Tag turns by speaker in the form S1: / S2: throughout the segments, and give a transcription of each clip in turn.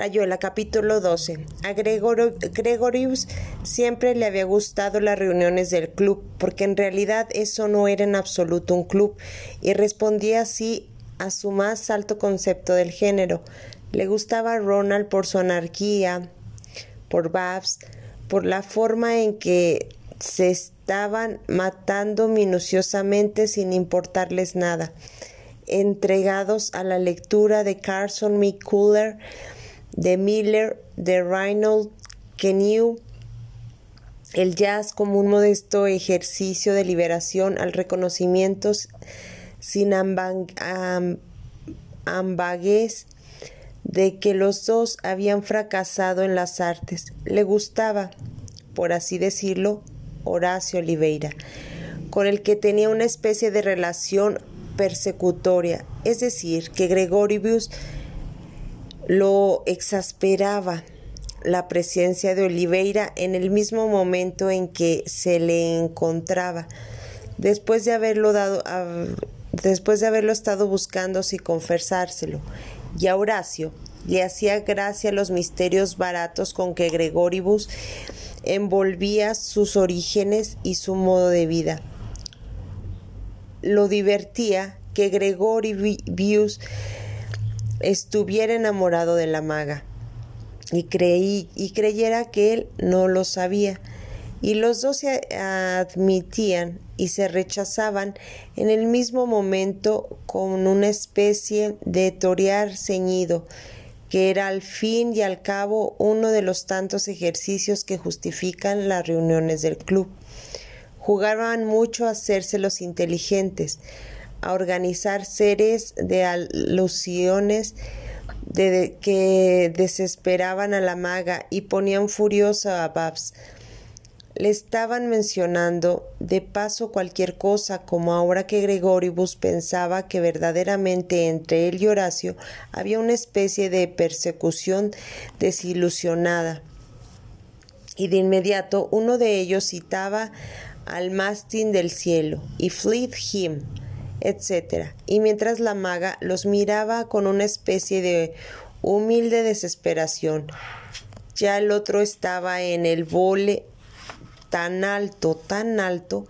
S1: Rayuela, capítulo 12. A Gregorius siempre le había gustado las reuniones del club, porque en realidad eso no era en absoluto un club, y respondía así a su más alto concepto del género. Le gustaba a Ronald por su anarquía, por Babs, por la forma en que se estaban matando minuciosamente sin importarles nada, entregados a la lectura de Carson McCuller, de Miller, de Reynold, Kenew, el jazz como un modesto ejercicio de liberación al reconocimiento sin de que los dos habían fracasado en las artes. Le gustaba, por así decirlo, Horacio Oliveira, con el que tenía una especie de relación persecutoria, es decir, que Gregorius lo exasperaba la presencia de Oliveira en el mismo momento en que se le encontraba, después de haberlo dado después de haberlo estado buscando sin confesárselo, y a Horacio le hacía gracia los misterios baratos con que Gregoribus envolvía sus orígenes y su modo de vida. Lo divertía que Gregorius estuviera enamorado de la maga y, creí, y creyera que él no lo sabía. Y los dos se admitían y se rechazaban en el mismo momento con una especie de torear ceñido, que era al fin y al cabo uno de los tantos ejercicios que justifican las reuniones del club. Jugaban mucho a hacerse los inteligentes, a organizar series de alusiones de, que desesperaban a la maga y ponían furioso a Babs. Le estaban mencionando de paso cualquier cosa, como ahora que Gregoribus pensaba que verdaderamente entre él y Horacio había una especie de persecución desilusionada. Y de inmediato uno de ellos citaba al mástil del cielo y Fleet Him etc. Y mientras la maga los miraba con una especie de humilde desesperación, ya el otro estaba en el vole tan alto, tan alto,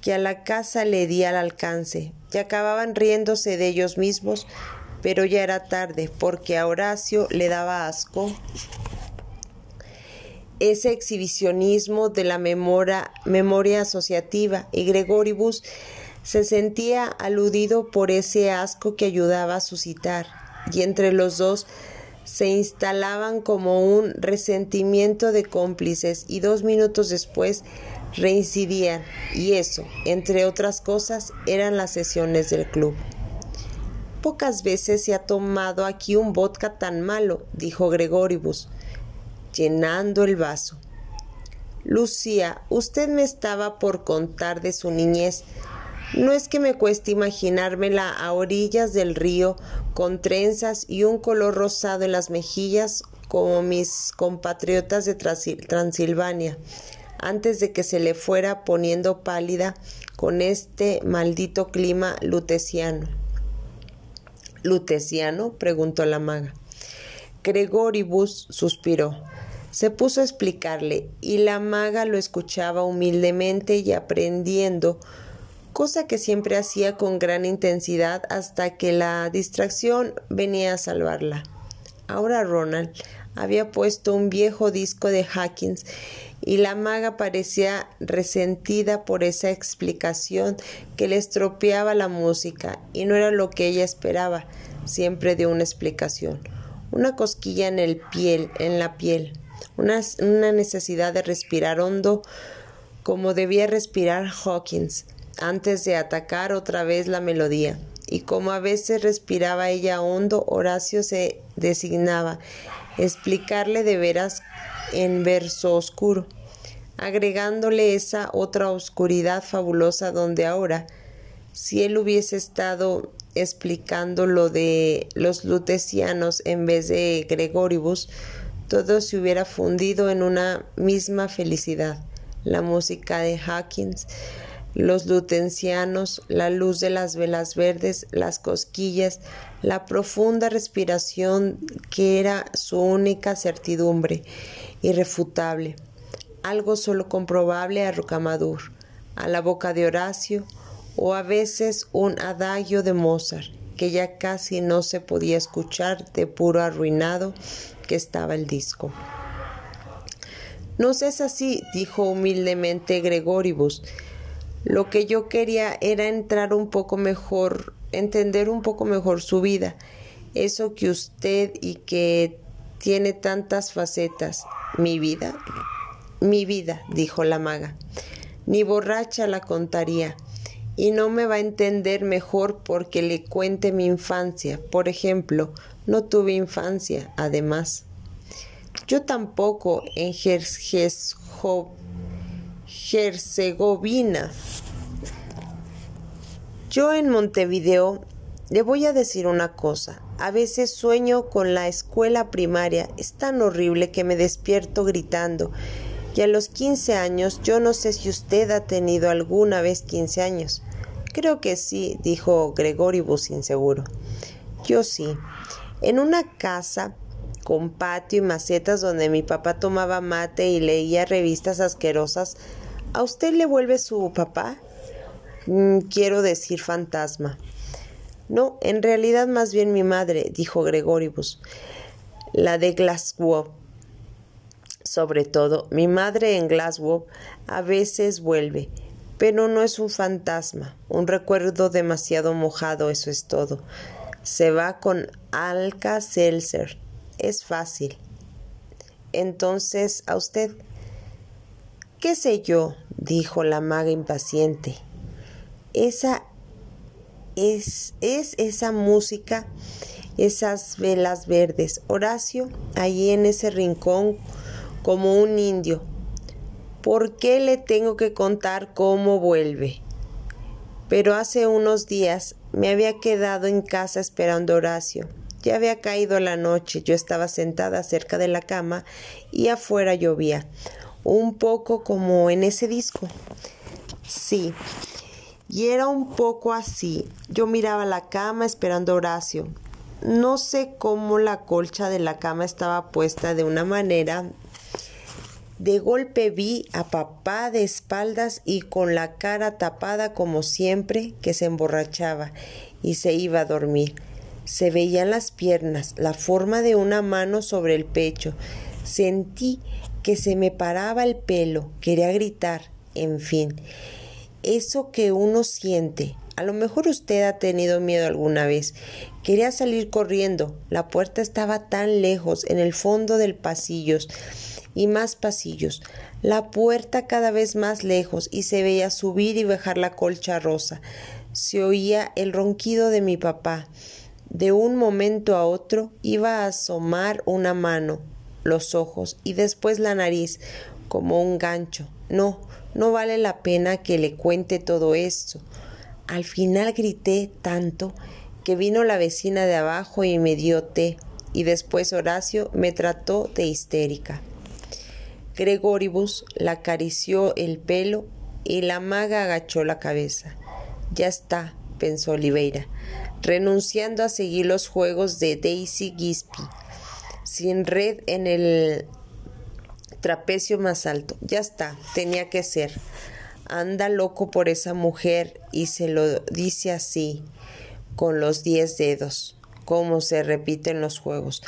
S1: que a la casa le di al alcance, y acababan riéndose de ellos mismos, pero ya era tarde, porque a Horacio le daba asco ese exhibicionismo de la memoria, memoria asociativa, y Gregoribus se sentía aludido por ese asco que ayudaba a suscitar, y entre los dos se instalaban como un resentimiento de cómplices y dos minutos después reincidían, y eso, entre otras cosas, eran las sesiones del club. Pocas veces se ha tomado aquí un vodka tan malo, dijo Gregoribus, llenando el vaso. Lucía, usted me estaba por contar de su niñez. No es que me cueste imaginármela a orillas del río, con trenzas y un color rosado en las mejillas, como mis compatriotas de Transilvania, antes de que se le fuera poniendo pálida con este maldito clima luteciano. ¿Luteciano? preguntó la maga. Gregoribus suspiró. Se puso a explicarle, y la maga lo escuchaba humildemente y aprendiendo cosa que siempre hacía con gran intensidad hasta que la distracción venía a salvarla. Ahora Ronald había puesto un viejo disco de Hawkins y la maga parecía resentida por esa explicación que le estropeaba la música y no era lo que ella esperaba siempre de una explicación. Una cosquilla en el piel, en la piel, una, una necesidad de respirar hondo como debía respirar Hawkins antes de atacar otra vez la melodía. Y como a veces respiraba ella hondo, Horacio se designaba explicarle de veras en verso oscuro, agregándole esa otra oscuridad fabulosa donde ahora, si él hubiese estado explicando lo de los lutecianos en vez de Gregoribus, todo se hubiera fundido en una misma felicidad. La música de Hawkins los lutencianos, la luz de las velas verdes, las cosquillas, la profunda respiración que era su única certidumbre, irrefutable, algo solo comprobable a Rocamadur, a la boca de Horacio, o a veces un adagio de Mozart, que ya casi no se podía escuchar de puro arruinado que estaba el disco. No es así, dijo humildemente Gregoribus. Lo que yo quería era entrar un poco mejor, entender un poco mejor su vida, eso que usted y que tiene tantas facetas. Mi vida, mi vida, dijo la maga. Ni borracha la contaría. Y no me va a entender mejor porque le cuente mi infancia. Por ejemplo, no tuve infancia, además. Yo tampoco en Herzegovina. Yo en Montevideo le voy a decir una cosa. A veces sueño con la escuela primaria. Es tan horrible que me despierto gritando. Y a los 15 años, yo no sé si usted ha tenido alguna vez 15 años. Creo que sí, dijo Gregoribus inseguro. Yo sí. En una casa con patio y macetas donde mi papá tomaba mate y leía revistas asquerosas, ¿a usted le vuelve su papá? Mm, quiero decir fantasma. No, en realidad más bien mi madre, dijo Gregoribus, la de Glasgow. Sobre todo, mi madre en Glasgow a veces vuelve, pero no es un fantasma, un recuerdo demasiado mojado, eso es todo. Se va con Alka Seltzer es fácil. Entonces, a usted. ¿Qué sé yo? dijo la maga impaciente. Esa es, es esa música, esas velas verdes. Horacio, allí en ese rincón, como un indio. ¿Por qué le tengo que contar cómo vuelve? Pero hace unos días me había quedado en casa esperando a Horacio. Ya había caído la noche, yo estaba sentada cerca de la cama y afuera llovía, un poco como en ese disco. Sí, y era un poco así. Yo miraba la cama esperando a Horacio. No sé cómo la colcha de la cama estaba puesta de una manera. De golpe vi a papá de espaldas y con la cara tapada como siempre que se emborrachaba y se iba a dormir. Se veían las piernas, la forma de una mano sobre el pecho. Sentí que se me paraba el pelo, quería gritar, en fin. Eso que uno siente. A lo mejor usted ha tenido miedo alguna vez. Quería salir corriendo. La puerta estaba tan lejos, en el fondo del pasillo, y más pasillos. La puerta cada vez más lejos y se veía subir y bajar la colcha rosa. Se oía el ronquido de mi papá. De un momento a otro iba a asomar una mano, los ojos y después la nariz, como un gancho. No, no vale la pena que le cuente todo esto. Al final grité tanto que vino la vecina de abajo y me dio té, y después Horacio me trató de histérica. Gregoribus la acarició el pelo y la maga agachó la cabeza. Ya está, pensó Oliveira renunciando a seguir los juegos de Daisy Gispi, sin red en el trapecio más alto. Ya está, tenía que ser. Anda loco por esa mujer y se lo dice así, con los diez dedos, como se repiten los juegos.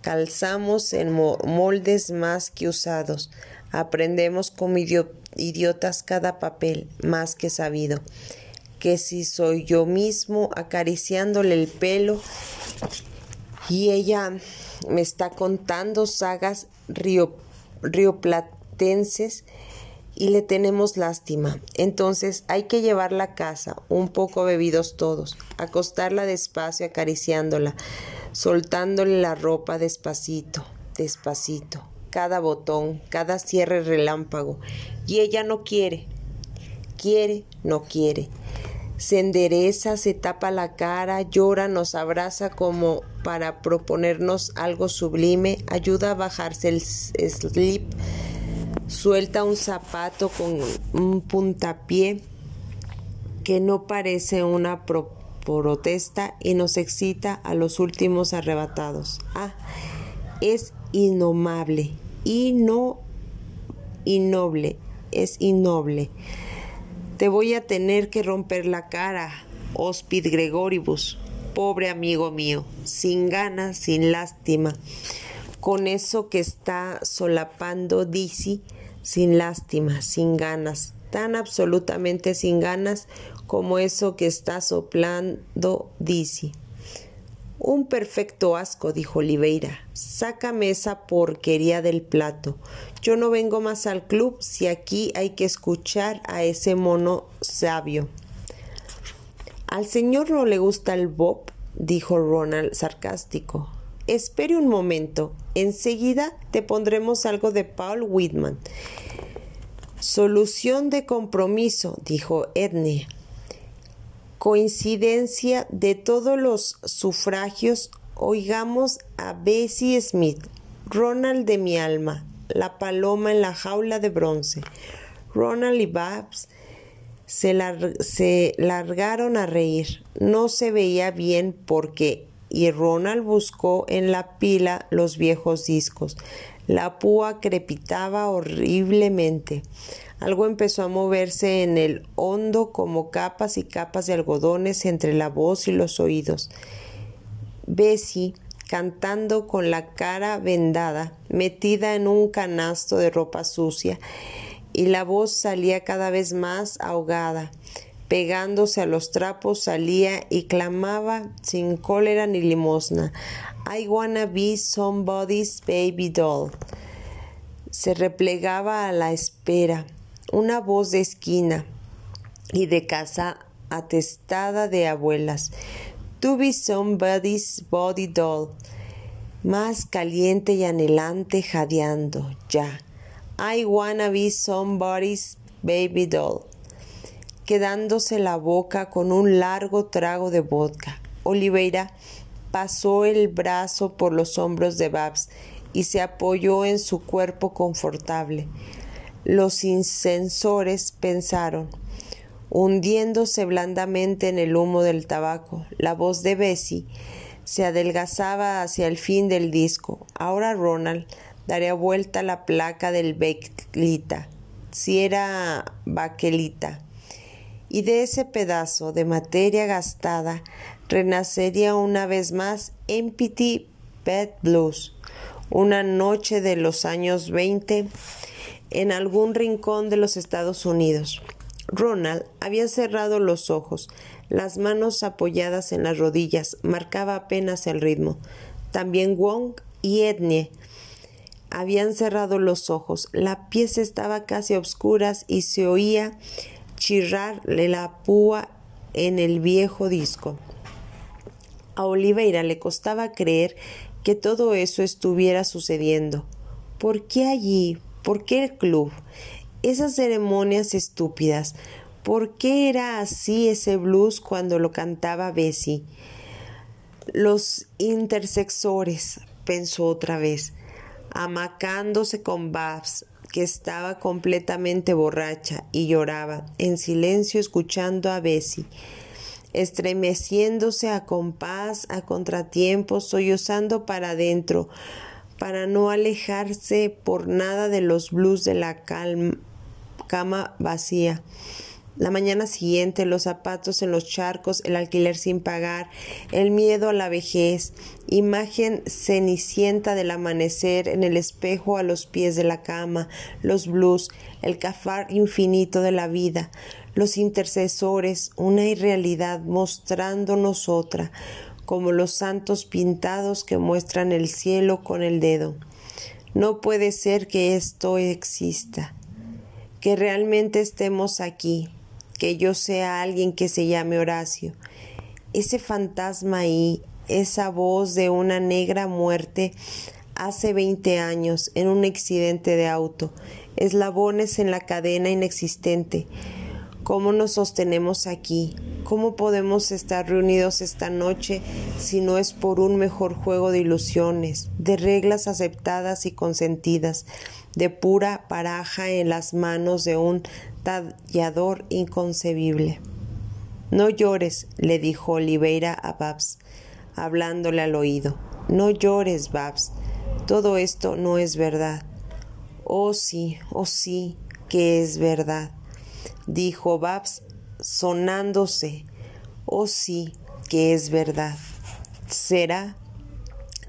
S1: Calzamos en moldes más que usados. Aprendemos como idiotas cada papel más que sabido que si soy yo mismo acariciándole el pelo y ella me está contando sagas río, rioplatenses y le tenemos lástima. Entonces hay que llevarla a casa, un poco bebidos todos, acostarla despacio acariciándola, soltándole la ropa despacito, despacito, cada botón, cada cierre relámpago. Y ella no quiere, quiere, no quiere se endereza, se tapa la cara, llora, nos abraza como para proponernos algo sublime, ayuda a bajarse el slip, suelta un zapato con un puntapié que no parece una protesta y nos excita a los últimos arrebatados. Ah, es innomable, y no innoble, es innoble. Te voy a tener que romper la cara, Hospid Gregoribus, pobre amigo mío, sin ganas, sin lástima, con eso que está solapando Dizzy, sin lástima, sin ganas, tan absolutamente sin ganas como eso que está soplando Dizzy. Un perfecto asco, dijo Oliveira. Sácame esa porquería del plato. Yo no vengo más al club si aquí hay que escuchar a ese mono sabio. Al señor no le gusta el bob, dijo Ronald sarcástico. Espere un momento. Enseguida te pondremos algo de Paul Whitman. Solución de compromiso, dijo Edne coincidencia de todos los sufragios, oigamos a Bessie Smith, Ronald de mi alma, la paloma en la jaula de bronce. Ronald y Babs se, se largaron a reír. No se veía bien porque y Ronald buscó en la pila los viejos discos. La púa crepitaba horriblemente. Algo empezó a moverse en el hondo como capas y capas de algodones entre la voz y los oídos. Bessie, cantando con la cara vendada, metida en un canasto de ropa sucia, y la voz salía cada vez más ahogada. Pegándose a los trapos salía y clamaba sin cólera ni limosna. I wanna be somebody's baby doll. Se replegaba a la espera una voz de esquina y de casa atestada de abuelas. To be somebody's body doll. Más caliente y anhelante jadeando. Ya. I wanna be somebody's baby doll. Quedándose la boca con un largo trago de vodka. Oliveira pasó el brazo por los hombros de Babs y se apoyó en su cuerpo confortable. Los incensores pensaron, hundiéndose blandamente en el humo del tabaco. La voz de Bessie se adelgazaba hacia el fin del disco. Ahora Ronald daría vuelta la placa del Becklita, si era baquelita. Y de ese pedazo de materia gastada renacería una vez más Empty Pet Blues, una noche de los años veinte en algún rincón de los Estados Unidos. Ronald había cerrado los ojos, las manos apoyadas en las rodillas, marcaba apenas el ritmo. También Wong y Ednie habían cerrado los ojos. La pieza estaba casi a oscuras y se oía chirrarle la púa en el viejo disco. A Oliveira le costaba creer que todo eso estuviera sucediendo. ¿Por qué allí? ¿Por qué el club? Esas ceremonias estúpidas. ¿Por qué era así ese blues cuando lo cantaba Bessie? Los intersexores, pensó otra vez, amacándose con Babs, que estaba completamente borracha y lloraba, en silencio escuchando a Bessie, estremeciéndose a compás, a contratiempo, sollozando para adentro, para no alejarse por nada de los blues de la cama vacía. La mañana siguiente, los zapatos en los charcos, el alquiler sin pagar, el miedo a la vejez, imagen cenicienta del amanecer en el espejo a los pies de la cama, los blues, el cafar infinito de la vida, los intercesores, una irrealidad mostrándonos otra, como los santos pintados que muestran el cielo con el dedo. No puede ser que esto exista, que realmente estemos aquí, que yo sea alguien que se llame Horacio. Ese fantasma ahí, esa voz de una negra muerte hace veinte años en un accidente de auto, eslabones en la cadena inexistente. ¿Cómo nos sostenemos aquí? ¿Cómo podemos estar reunidos esta noche si no es por un mejor juego de ilusiones, de reglas aceptadas y consentidas, de pura paraja en las manos de un tallador inconcebible? No llores, le dijo Oliveira a Babs, hablándole al oído. No llores, Babs. Todo esto no es verdad. Oh sí, oh sí, que es verdad, dijo Babs, sonándose. Oh sí, que es verdad. ¿Será?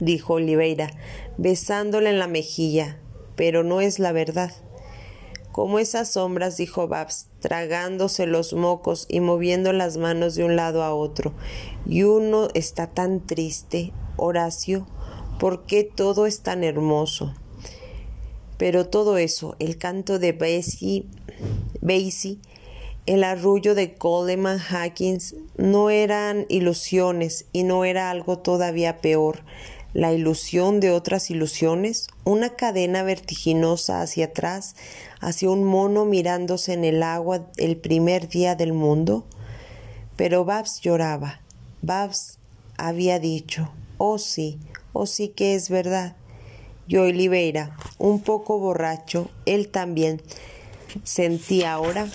S1: dijo Oliveira, besándole en la mejilla, pero no es la verdad. Como esas sombras, dijo Babs, tragándose los mocos y moviendo las manos de un lado a otro. Y uno está tan triste, Horacio, ¿por qué todo es tan hermoso? Pero todo eso, el canto de Basie, Basie el arrullo de Coleman Hackins, no eran ilusiones y no era algo todavía peor, la ilusión de otras ilusiones, una cadena vertiginosa hacia atrás, hacia un mono mirándose en el agua el primer día del mundo. Pero Babs lloraba. Babs había dicho, oh sí, oh sí que es verdad. Y Oliveira, un poco borracho, él también sentía ahora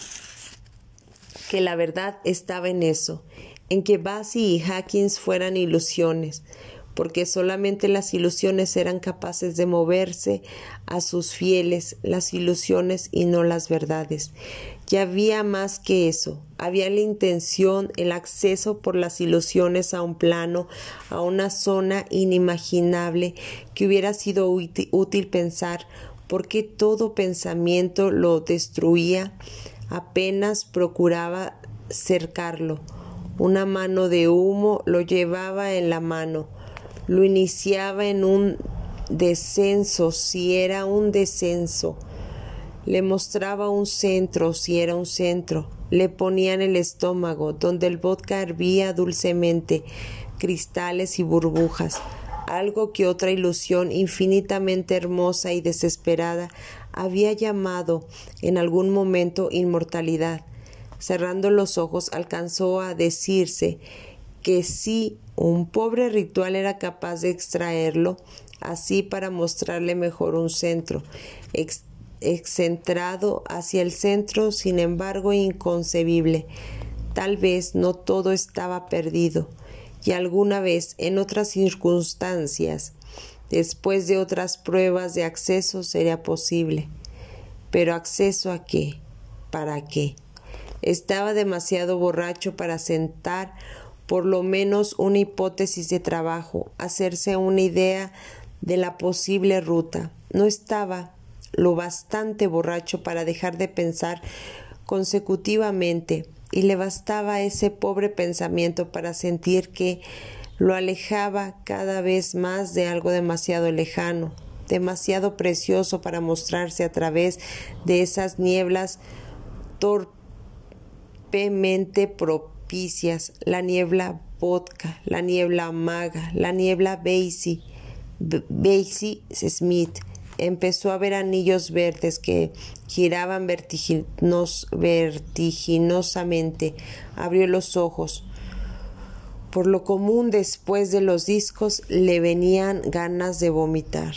S1: que la verdad estaba en eso, en que Basie y Hackins fueran ilusiones, porque solamente las ilusiones eran capaces de moverse a sus fieles, las ilusiones y no las verdades. Y había más que eso, había la intención, el acceso por las ilusiones a un plano, a una zona inimaginable que hubiera sido útil, pensar, porque todo pensamiento lo destruía, apenas procuraba cercarlo. Una mano de humo lo llevaba en la mano, lo iniciaba en un descenso, si era un descenso. Le mostraba un centro, si era un centro. Le ponía en el estómago, donde el vodka hervía dulcemente, cristales y burbujas, algo que otra ilusión infinitamente hermosa y desesperada había llamado en algún momento inmortalidad. Cerrando los ojos alcanzó a decirse que sí un pobre ritual era capaz de extraerlo así para mostrarle mejor un centro, excentrado hacia el centro, sin embargo inconcebible. Tal vez no todo estaba perdido, y alguna vez en otras circunstancias, después de otras pruebas de acceso, sería posible. Pero acceso a qué? ¿Para qué? Estaba demasiado borracho para sentar por lo menos una hipótesis de trabajo, hacerse una idea de la posible ruta. No estaba lo bastante borracho para dejar de pensar consecutivamente y le bastaba ese pobre pensamiento para sentir que lo alejaba cada vez más de algo demasiado lejano, demasiado precioso para mostrarse a través de esas nieblas torpemente propias la niebla vodka, la niebla maga, la niebla Basie, Basie Smith. Empezó a ver anillos verdes que giraban vertiginosamente. Abrió los ojos. Por lo común después de los discos le venían ganas de vomitar.